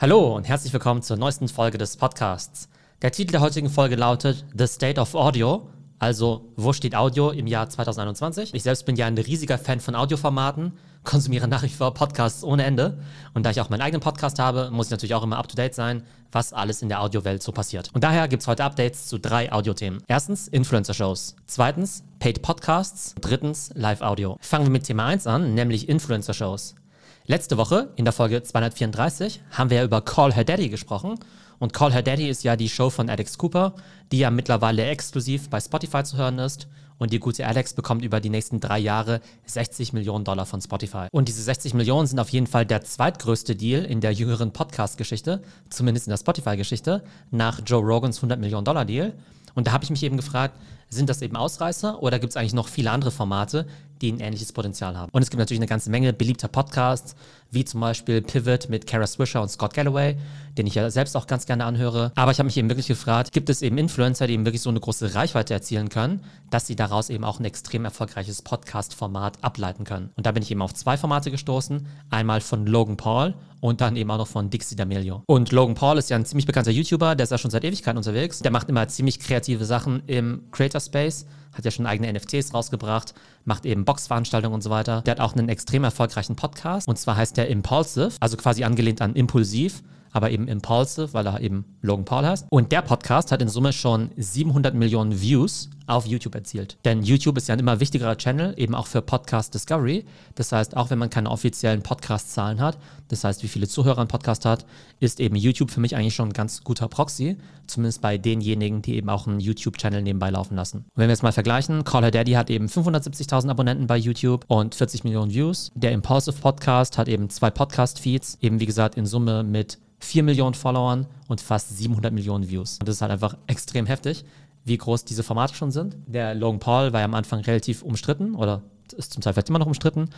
Hallo und herzlich willkommen zur neuesten Folge des Podcasts. Der Titel der heutigen Folge lautet The State of Audio, also wo steht Audio im Jahr 2021? Ich selbst bin ja ein riesiger Fan von Audioformaten, konsumiere nach wie vor Podcasts ohne Ende und da ich auch meinen eigenen Podcast habe, muss ich natürlich auch immer up-to-date sein, was alles in der Audiowelt so passiert. Und daher gibt es heute Updates zu drei Audiothemen. Erstens Influencer-Shows, zweitens Paid Podcasts, drittens Live-Audio. Fangen wir mit Thema 1 an, nämlich Influencer-Shows. Letzte Woche, in der Folge 234, haben wir ja über Call Her Daddy gesprochen. Und Call Her Daddy ist ja die Show von Alex Cooper, die ja mittlerweile exklusiv bei Spotify zu hören ist. Und die gute Alex bekommt über die nächsten drei Jahre 60 Millionen Dollar von Spotify. Und diese 60 Millionen sind auf jeden Fall der zweitgrößte Deal in der jüngeren Podcast-Geschichte, zumindest in der Spotify-Geschichte, nach Joe Rogans 100 Millionen Dollar Deal. Und da habe ich mich eben gefragt, sind das eben Ausreißer oder gibt es eigentlich noch viele andere Formate, die ein ähnliches Potenzial haben? Und es gibt natürlich eine ganze Menge beliebter Podcasts, wie zum Beispiel Pivot mit Kara Swisher und Scott Galloway, den ich ja selbst auch ganz gerne anhöre. Aber ich habe mich eben wirklich gefragt, gibt es eben Influencer, die eben wirklich so eine große Reichweite erzielen können, dass sie daraus eben auch ein extrem erfolgreiches Podcast-Format ableiten können? Und da bin ich eben auf zwei Formate gestoßen. Einmal von Logan Paul und dann eben auch noch von Dixie D'Amelio. Und Logan Paul ist ja ein ziemlich bekannter YouTuber, der ist ja schon seit Ewigkeiten unterwegs. Der macht immer ziemlich kreative Sachen im Creator Space, hat ja schon eigene NFTs rausgebracht, macht eben Boxveranstaltungen und so weiter. Der hat auch einen extrem erfolgreichen Podcast und zwar heißt der Impulsive, also quasi angelehnt an Impulsiv aber eben Impulsive, weil er eben Logan Paul heißt. Und der Podcast hat in Summe schon 700 Millionen Views auf YouTube erzielt. Denn YouTube ist ja ein immer wichtigerer Channel, eben auch für Podcast Discovery. Das heißt, auch wenn man keine offiziellen Podcast-Zahlen hat, das heißt, wie viele Zuhörer ein Podcast hat, ist eben YouTube für mich eigentlich schon ein ganz guter Proxy, zumindest bei denjenigen, die eben auch einen YouTube-Channel nebenbei laufen lassen. Und wenn wir jetzt mal vergleichen, Call Her Daddy hat eben 570.000 Abonnenten bei YouTube und 40 Millionen Views. Der Impulsive Podcast hat eben zwei Podcast-Feeds, eben wie gesagt in Summe mit 4 Millionen Followern und fast 700 Millionen Views. Und das ist halt einfach extrem heftig, wie groß diese Formate schon sind. Der Logan Paul war ja am Anfang relativ umstritten oder ist zum Teil vielleicht immer noch umstritten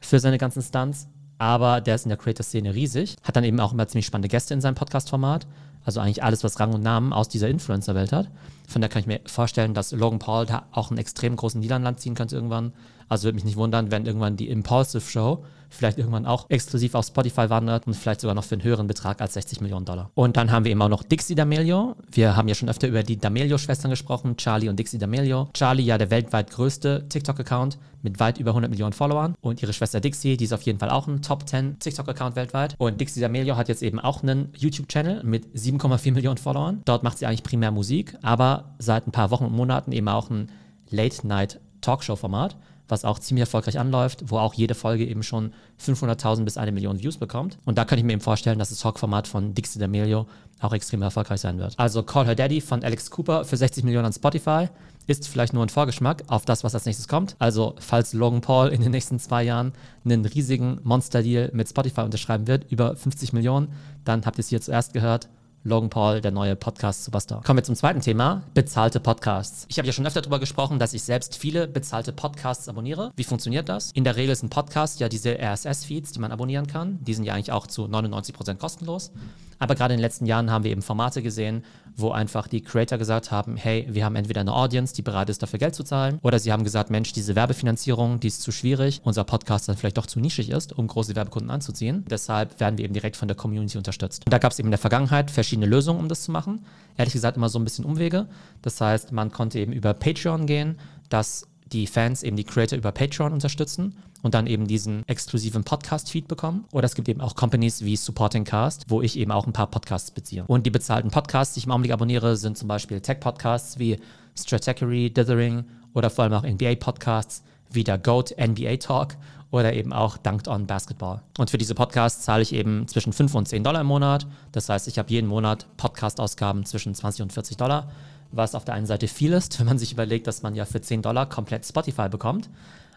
für seine ganzen Stunts, aber der ist in der Creator-Szene riesig, hat dann eben auch immer ziemlich spannende Gäste in seinem Podcast-Format. Also eigentlich alles, was Rang und Namen aus dieser Influencer-Welt hat. Von daher kann ich mir vorstellen, dass Logan Paul da auch einen extrem großen Niederland ziehen könnte irgendwann. Also würde mich nicht wundern, wenn irgendwann die Impulsive Show vielleicht irgendwann auch exklusiv auf Spotify wandert und vielleicht sogar noch für einen höheren Betrag als 60 Millionen Dollar. Und dann haben wir eben auch noch Dixie D'Amelio. Wir haben ja schon öfter über die D'Amelio-Schwestern gesprochen, Charlie und Dixie D'Amelio. Charlie ja der weltweit größte TikTok-Account mit weit über 100 Millionen Followern und ihre Schwester Dixie, die ist auf jeden Fall auch ein Top 10 TikTok-Account weltweit. Und Dixie D'Amelio hat jetzt eben auch einen YouTube-Channel mit 7,4 Millionen Followern. Dort macht sie eigentlich primär Musik, aber seit ein paar Wochen und Monaten eben auch ein Late-Night-Talkshow-Format was auch ziemlich erfolgreich anläuft, wo auch jede Folge eben schon 500.000 bis eine Million Views bekommt. Und da kann ich mir eben vorstellen, dass das Talk-Format von Dixie D'Amelio auch extrem erfolgreich sein wird. Also Call Her Daddy von Alex Cooper für 60 Millionen an Spotify ist vielleicht nur ein Vorgeschmack auf das, was als nächstes kommt. Also falls Logan Paul in den nächsten zwei Jahren einen riesigen Monster-Deal mit Spotify unterschreiben wird, über 50 Millionen, dann habt ihr es hier zuerst gehört. Logan Paul, der neue Podcast-Superstar. Kommen wir zum zweiten Thema, bezahlte Podcasts. Ich habe ja schon öfter darüber gesprochen, dass ich selbst viele bezahlte Podcasts abonniere. Wie funktioniert das? In der Regel ist ein Podcast ja diese RSS-Feeds, die man abonnieren kann. Die sind ja eigentlich auch zu 99% kostenlos. Aber gerade in den letzten Jahren haben wir eben Formate gesehen, wo einfach die Creator gesagt haben, hey, wir haben entweder eine Audience, die bereit ist, dafür Geld zu zahlen, oder sie haben gesagt, Mensch, diese Werbefinanzierung, die ist zu schwierig, unser Podcast dann vielleicht doch zu nischig ist, um große Werbekunden anzuziehen. Deshalb werden wir eben direkt von der Community unterstützt. Und da gab es eben in der Vergangenheit verschiedene Lösungen, um das zu machen. Ehrlich gesagt immer so ein bisschen Umwege. Das heißt, man konnte eben über Patreon gehen, dass die Fans eben die Creator über Patreon unterstützen und dann eben diesen exklusiven Podcast-Feed bekommen. Oder es gibt eben auch Companies wie Supporting Cast, wo ich eben auch ein paar Podcasts beziehe. Und die bezahlten Podcasts, die ich im Augenblick abonniere, sind zum Beispiel Tech-Podcasts wie Stratechery, Dithering oder vor allem auch NBA-Podcasts wie der GOAT NBA Talk oder eben auch Dunked on Basketball. Und für diese Podcasts zahle ich eben zwischen 5 und 10 Dollar im Monat. Das heißt, ich habe jeden Monat Podcast-Ausgaben zwischen 20 und 40 Dollar was auf der einen Seite viel ist, wenn man sich überlegt, dass man ja für 10 Dollar komplett Spotify bekommt.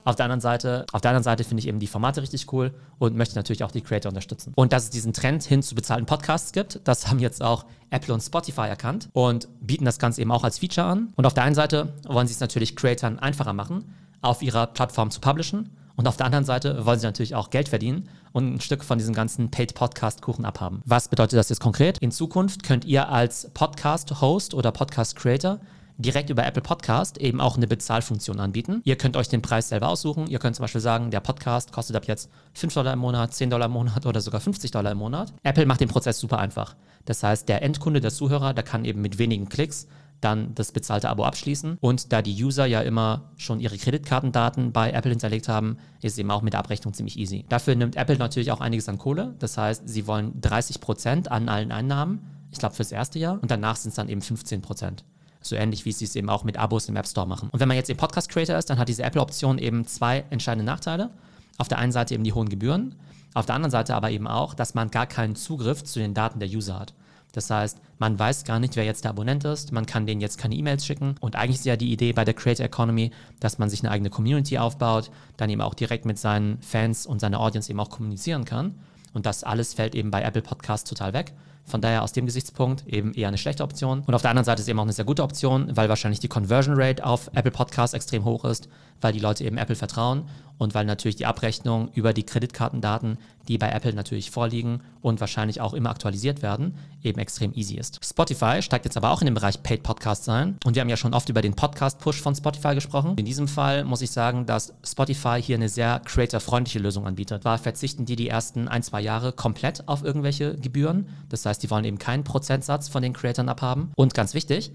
Auf der anderen Seite, auf der anderen Seite finde ich eben die Formate richtig cool und möchte natürlich auch die Creator unterstützen. Und dass es diesen Trend hin zu bezahlten Podcasts gibt, das haben jetzt auch Apple und Spotify erkannt und bieten das Ganze eben auch als Feature an. Und auf der einen Seite wollen sie es natürlich Creatoren einfacher machen, auf ihrer Plattform zu publishen und auf der anderen Seite wollen sie natürlich auch Geld verdienen und ein Stück von diesem ganzen Paid-Podcast-Kuchen abhaben. Was bedeutet das jetzt konkret? In Zukunft könnt ihr als Podcast-Host oder Podcast-Creator direkt über Apple Podcast eben auch eine Bezahlfunktion anbieten. Ihr könnt euch den Preis selber aussuchen. Ihr könnt zum Beispiel sagen, der Podcast kostet ab jetzt 5 Dollar im Monat, 10 Dollar im Monat oder sogar 50 Dollar im Monat. Apple macht den Prozess super einfach. Das heißt, der Endkunde, der Zuhörer, der kann eben mit wenigen Klicks dann das bezahlte Abo abschließen. Und da die User ja immer schon ihre Kreditkartendaten bei Apple hinterlegt haben, ist eben auch mit der Abrechnung ziemlich easy. Dafür nimmt Apple natürlich auch einiges an Kohle. Das heißt, sie wollen 30 Prozent an allen Einnahmen, ich glaube fürs erste Jahr, und danach sind es dann eben 15 Prozent. So ähnlich wie sie es eben auch mit Abos im App Store machen. Und wenn man jetzt eben Podcast Creator ist, dann hat diese Apple-Option eben zwei entscheidende Nachteile. Auf der einen Seite eben die hohen Gebühren, auf der anderen Seite aber eben auch, dass man gar keinen Zugriff zu den Daten der User hat. Das heißt, man weiß gar nicht, wer jetzt der Abonnent ist, man kann denen jetzt keine E-Mails schicken. Und eigentlich ist ja die Idee bei der Creator Economy, dass man sich eine eigene Community aufbaut, dann eben auch direkt mit seinen Fans und seiner Audience eben auch kommunizieren kann. Und das alles fällt eben bei Apple Podcasts total weg. Von daher aus dem Gesichtspunkt eben eher eine schlechte Option. Und auf der anderen Seite ist eben auch eine sehr gute Option, weil wahrscheinlich die Conversion Rate auf Apple Podcasts extrem hoch ist, weil die Leute eben Apple vertrauen und weil natürlich die Abrechnung über die Kreditkartendaten, die bei Apple natürlich vorliegen und wahrscheinlich auch immer aktualisiert werden, eben extrem easy ist. Spotify steigt jetzt aber auch in den Bereich Paid Podcasts ein und wir haben ja schon oft über den Podcast-Push von Spotify gesprochen. In diesem Fall muss ich sagen, dass Spotify hier eine sehr creator-freundliche Lösung anbietet. Zwar verzichten die die ersten ein, zwei Jahre komplett auf irgendwelche Gebühren, das heißt, die wollen eben keinen Prozentsatz von den Creatoren abhaben und ganz wichtig,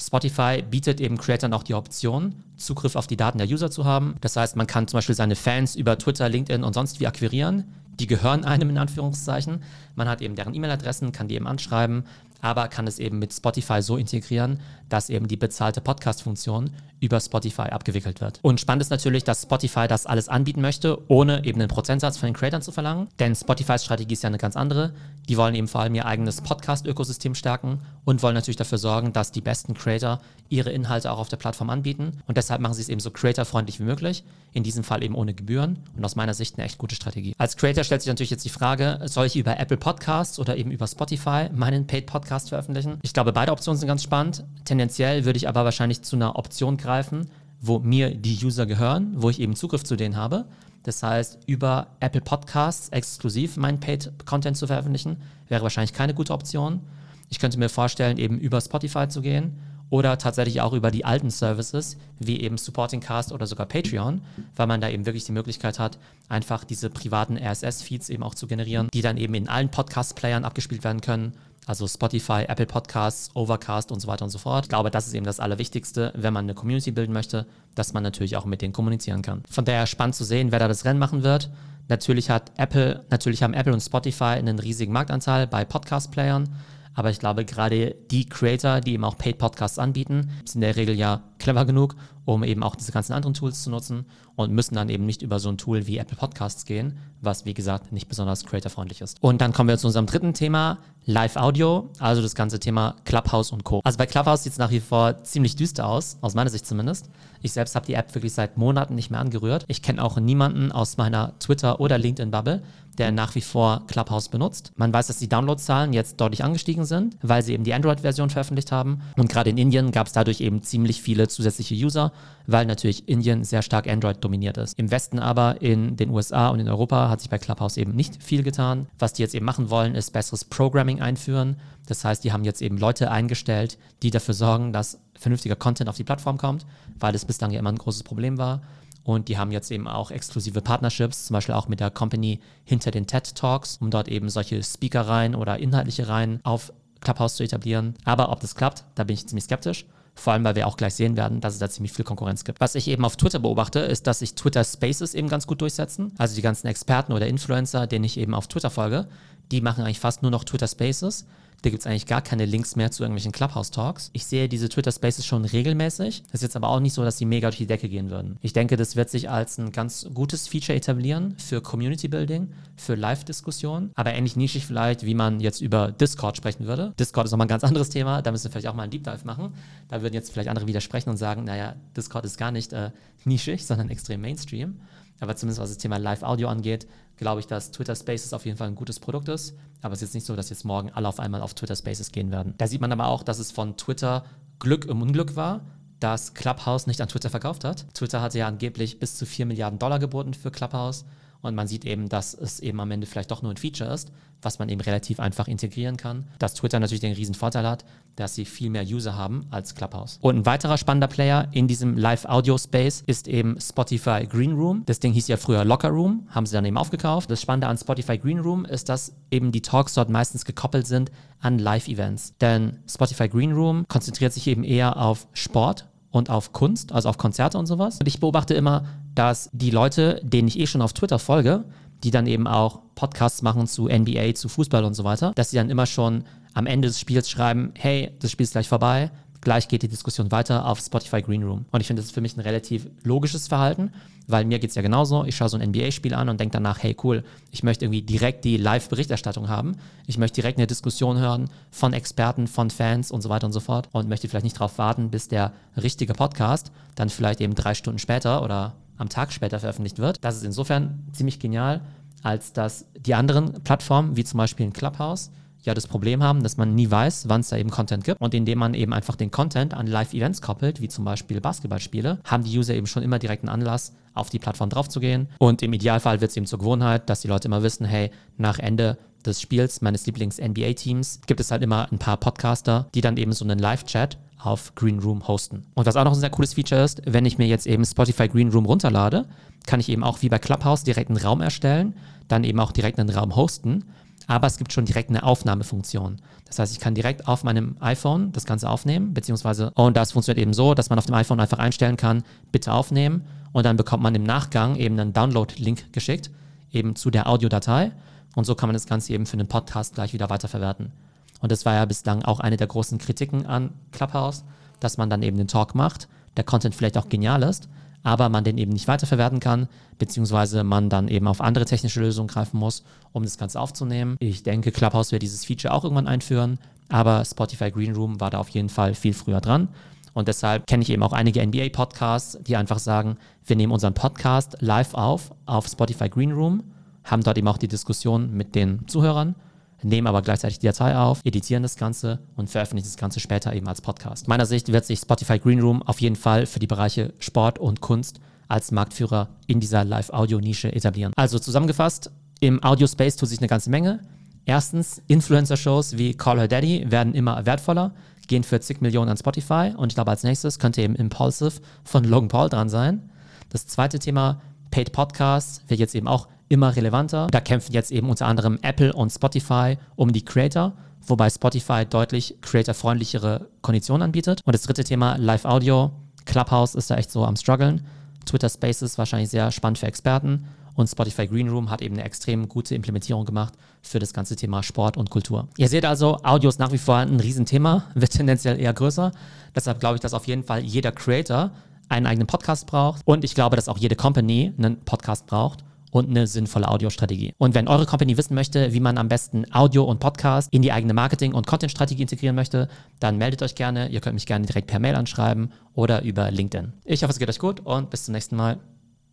Spotify bietet eben Creatern auch die Option, Zugriff auf die Daten der User zu haben. Das heißt, man kann zum Beispiel seine Fans über Twitter, LinkedIn und sonst wie akquirieren. Die gehören einem in Anführungszeichen. Man hat eben deren E-Mail-Adressen, kann die eben anschreiben, aber kann es eben mit Spotify so integrieren, dass eben die bezahlte Podcast-Funktion über Spotify abgewickelt wird. Und spannend ist natürlich, dass Spotify das alles anbieten möchte, ohne eben einen Prozentsatz von den Creators zu verlangen. Denn Spotifys Strategie ist ja eine ganz andere. Die wollen eben vor allem ihr eigenes Podcast-Ökosystem stärken und wollen natürlich dafür sorgen, dass die besten Creator ihre Inhalte auch auf der Plattform anbieten. Und deshalb machen sie es eben so creator-freundlich wie möglich. In diesem Fall eben ohne Gebühren. Und aus meiner Sicht eine echt gute Strategie. Als Creator stellt sich natürlich jetzt die Frage, soll ich über Apple Podcasts oder eben über Spotify meinen Paid Podcast veröffentlichen? Ich glaube, beide Optionen sind ganz spannend. Tendenziell würde ich aber wahrscheinlich zu einer Option greifen, wo mir die User gehören, wo ich eben Zugriff zu denen habe. Das heißt, über Apple Podcasts exklusiv meinen Paid-Content zu veröffentlichen, wäre wahrscheinlich keine gute Option. Ich könnte mir vorstellen, eben über Spotify zu gehen oder tatsächlich auch über die alten Services, wie eben Supporting Cast oder sogar Patreon, weil man da eben wirklich die Möglichkeit hat, einfach diese privaten RSS-Feeds eben auch zu generieren, die dann eben in allen Podcast-Playern abgespielt werden können also Spotify, Apple Podcasts, Overcast und so weiter und so fort. Ich glaube, das ist eben das Allerwichtigste, wenn man eine Community bilden möchte, dass man natürlich auch mit denen kommunizieren kann. Von daher spannend zu sehen, wer da das Rennen machen wird. Natürlich hat Apple, natürlich haben Apple und Spotify einen riesigen Marktanteil bei Podcast-Playern. Aber ich glaube, gerade die Creator, die eben auch Paid Podcasts anbieten, sind in der Regel ja clever genug, um eben auch diese ganzen anderen Tools zu nutzen und müssen dann eben nicht über so ein Tool wie Apple Podcasts gehen, was wie gesagt nicht besonders creatorfreundlich ist. Und dann kommen wir zu unserem dritten Thema, Live Audio, also das ganze Thema Clubhouse und Co. Also bei Clubhouse sieht es nach wie vor ziemlich düster aus, aus meiner Sicht zumindest. Ich selbst habe die App wirklich seit Monaten nicht mehr angerührt. Ich kenne auch niemanden aus meiner Twitter- oder LinkedIn-Bubble, der nach wie vor Clubhouse benutzt. Man weiß, dass die Downloadzahlen jetzt deutlich angestiegen sind, weil sie eben die Android-Version veröffentlicht haben. Und gerade in Indien gab es dadurch eben ziemlich viele zusätzliche User, weil natürlich Indien sehr stark Android dominiert ist. Im Westen aber, in den USA und in Europa, hat sich bei Clubhouse eben nicht viel getan. Was die jetzt eben machen wollen, ist besseres Programming einführen. Das heißt, die haben jetzt eben Leute eingestellt, die dafür sorgen, dass vernünftiger Content auf die Plattform kommt, weil es bislang ja immer ein großes Problem war. Und die haben jetzt eben auch exklusive Partnerships, zum Beispiel auch mit der Company hinter den TED Talks, um dort eben solche Speaker-Reihen oder inhaltliche Reihen auf Clubhouse zu etablieren. Aber ob das klappt, da bin ich ziemlich skeptisch. Vor allem, weil wir auch gleich sehen werden, dass es da ziemlich viel Konkurrenz gibt. Was ich eben auf Twitter beobachte, ist, dass sich Twitter Spaces eben ganz gut durchsetzen. Also die ganzen Experten oder Influencer, denen ich eben auf Twitter folge, die machen eigentlich fast nur noch Twitter Spaces. Da gibt es eigentlich gar keine Links mehr zu irgendwelchen Clubhouse-Talks. Ich sehe diese Twitter Spaces schon regelmäßig. Das ist jetzt aber auch nicht so, dass die mega durch die Decke gehen würden. Ich denke, das wird sich als ein ganz gutes Feature etablieren für Community Building, für Live-Diskussionen, aber ähnlich nischig vielleicht, wie man jetzt über Discord sprechen würde. Discord ist nochmal ein ganz anderes Thema, da müssen wir vielleicht auch mal einen Deep Dive machen. Da würden jetzt vielleicht andere widersprechen und sagen, naja, Discord ist gar nicht äh, nischig, sondern extrem Mainstream. Aber zumindest was das Thema Live-Audio angeht, glaube ich, dass Twitter Spaces auf jeden Fall ein gutes Produkt ist. Aber es ist jetzt nicht so, dass jetzt morgen alle auf einmal auf Twitter Spaces gehen werden. Da sieht man aber auch, dass es von Twitter Glück im Unglück war, dass Clubhouse nicht an Twitter verkauft hat. Twitter hatte ja angeblich bis zu 4 Milliarden Dollar geboten für Clubhouse. Und man sieht eben, dass es eben am Ende vielleicht doch nur ein Feature ist, was man eben relativ einfach integrieren kann. Dass Twitter natürlich den riesen Vorteil hat, dass sie viel mehr User haben als Clubhouse. Und ein weiterer spannender Player in diesem Live-Audio-Space ist eben Spotify Green Room. Das Ding hieß ja früher Locker Room, haben sie dann eben aufgekauft. Das Spannende an Spotify Green Room ist, dass eben die Talks dort meistens gekoppelt sind an Live-Events. Denn Spotify Green Room konzentriert sich eben eher auf Sport und auf Kunst, also auf Konzerte und sowas. Und ich beobachte immer, dass die Leute, denen ich eh schon auf Twitter folge, die dann eben auch Podcasts machen zu NBA, zu Fußball und so weiter, dass sie dann immer schon am Ende des Spiels schreiben, hey, das Spiel ist gleich vorbei, gleich geht die Diskussion weiter auf Spotify Green Room. Und ich finde, das ist für mich ein relativ logisches Verhalten, weil mir geht es ja genauso. Ich schaue so ein NBA-Spiel an und denke danach, hey cool, ich möchte irgendwie direkt die Live-Berichterstattung haben. Ich möchte direkt eine Diskussion hören von Experten, von Fans und so weiter und so fort und möchte vielleicht nicht darauf warten, bis der richtige Podcast dann vielleicht eben drei Stunden später oder am Tag später veröffentlicht wird. Das ist insofern ziemlich genial, als dass die anderen Plattformen, wie zum Beispiel ein Clubhouse, ja das Problem haben, dass man nie weiß, wann es da eben Content gibt. Und indem man eben einfach den Content an Live-Events koppelt, wie zum Beispiel Basketballspiele, haben die User eben schon immer direkten Anlass, auf die Plattform draufzugehen. Und im Idealfall wird es eben zur Gewohnheit, dass die Leute immer wissen, hey, nach Ende des Spiels meines Lieblings-NBA-Teams gibt es halt immer ein paar Podcaster, die dann eben so einen Live-Chat auf Green Room hosten. Und was auch noch ein sehr cooles Feature ist, wenn ich mir jetzt eben Spotify Green Room runterlade, kann ich eben auch wie bei Clubhouse direkt einen Raum erstellen, dann eben auch direkt einen Raum hosten. Aber es gibt schon direkt eine Aufnahmefunktion. Das heißt, ich kann direkt auf meinem iPhone das Ganze aufnehmen, beziehungsweise, und das funktioniert eben so, dass man auf dem iPhone einfach einstellen kann, bitte aufnehmen, und dann bekommt man im Nachgang eben einen Download-Link geschickt, eben zu der Audiodatei. Und so kann man das Ganze eben für einen Podcast gleich wieder weiterverwerten. Und das war ja bislang auch eine der großen Kritiken an Clubhouse, dass man dann eben den Talk macht, der Content vielleicht auch genial ist, aber man den eben nicht weiterverwerten kann, beziehungsweise man dann eben auf andere technische Lösungen greifen muss, um das Ganze aufzunehmen. Ich denke, Clubhouse wird dieses Feature auch irgendwann einführen, aber Spotify Green Room war da auf jeden Fall viel früher dran. Und deshalb kenne ich eben auch einige NBA-Podcasts, die einfach sagen, wir nehmen unseren Podcast live auf auf Spotify Green Room, haben dort eben auch die Diskussion mit den Zuhörern nehmen aber gleichzeitig die Datei auf, editieren das Ganze und veröffentlichen das Ganze später eben als Podcast. Meiner Sicht wird sich Spotify Green Room auf jeden Fall für die Bereiche Sport und Kunst als Marktführer in dieser Live-Audio-Nische etablieren. Also zusammengefasst, im Audio-Space tut sich eine ganze Menge. Erstens, Influencer-Shows wie Call Her Daddy werden immer wertvoller, gehen für zig Millionen an Spotify und ich glaube, als nächstes könnte eben Impulsive von Logan Paul dran sein. Das zweite Thema, Paid Podcasts, wird jetzt eben auch immer relevanter. Da kämpfen jetzt eben unter anderem Apple und Spotify um die Creator, wobei Spotify deutlich creatorfreundlichere Konditionen anbietet. Und das dritte Thema, Live Audio. Clubhouse ist da echt so am struggeln. Twitter Spaces wahrscheinlich sehr spannend für Experten. Und Spotify Green Room hat eben eine extrem gute Implementierung gemacht für das ganze Thema Sport und Kultur. Ihr seht also, Audio ist nach wie vor ein Riesenthema, wird tendenziell eher größer. Deshalb glaube ich, dass auf jeden Fall jeder Creator einen eigenen Podcast braucht. Und ich glaube, dass auch jede Company einen Podcast braucht und eine sinnvolle Audiostrategie. Und wenn eure Company wissen möchte, wie man am besten Audio und Podcast in die eigene Marketing- und Content-Strategie integrieren möchte, dann meldet euch gerne. Ihr könnt mich gerne direkt per Mail anschreiben oder über LinkedIn. Ich hoffe, es geht euch gut und bis zum nächsten Mal.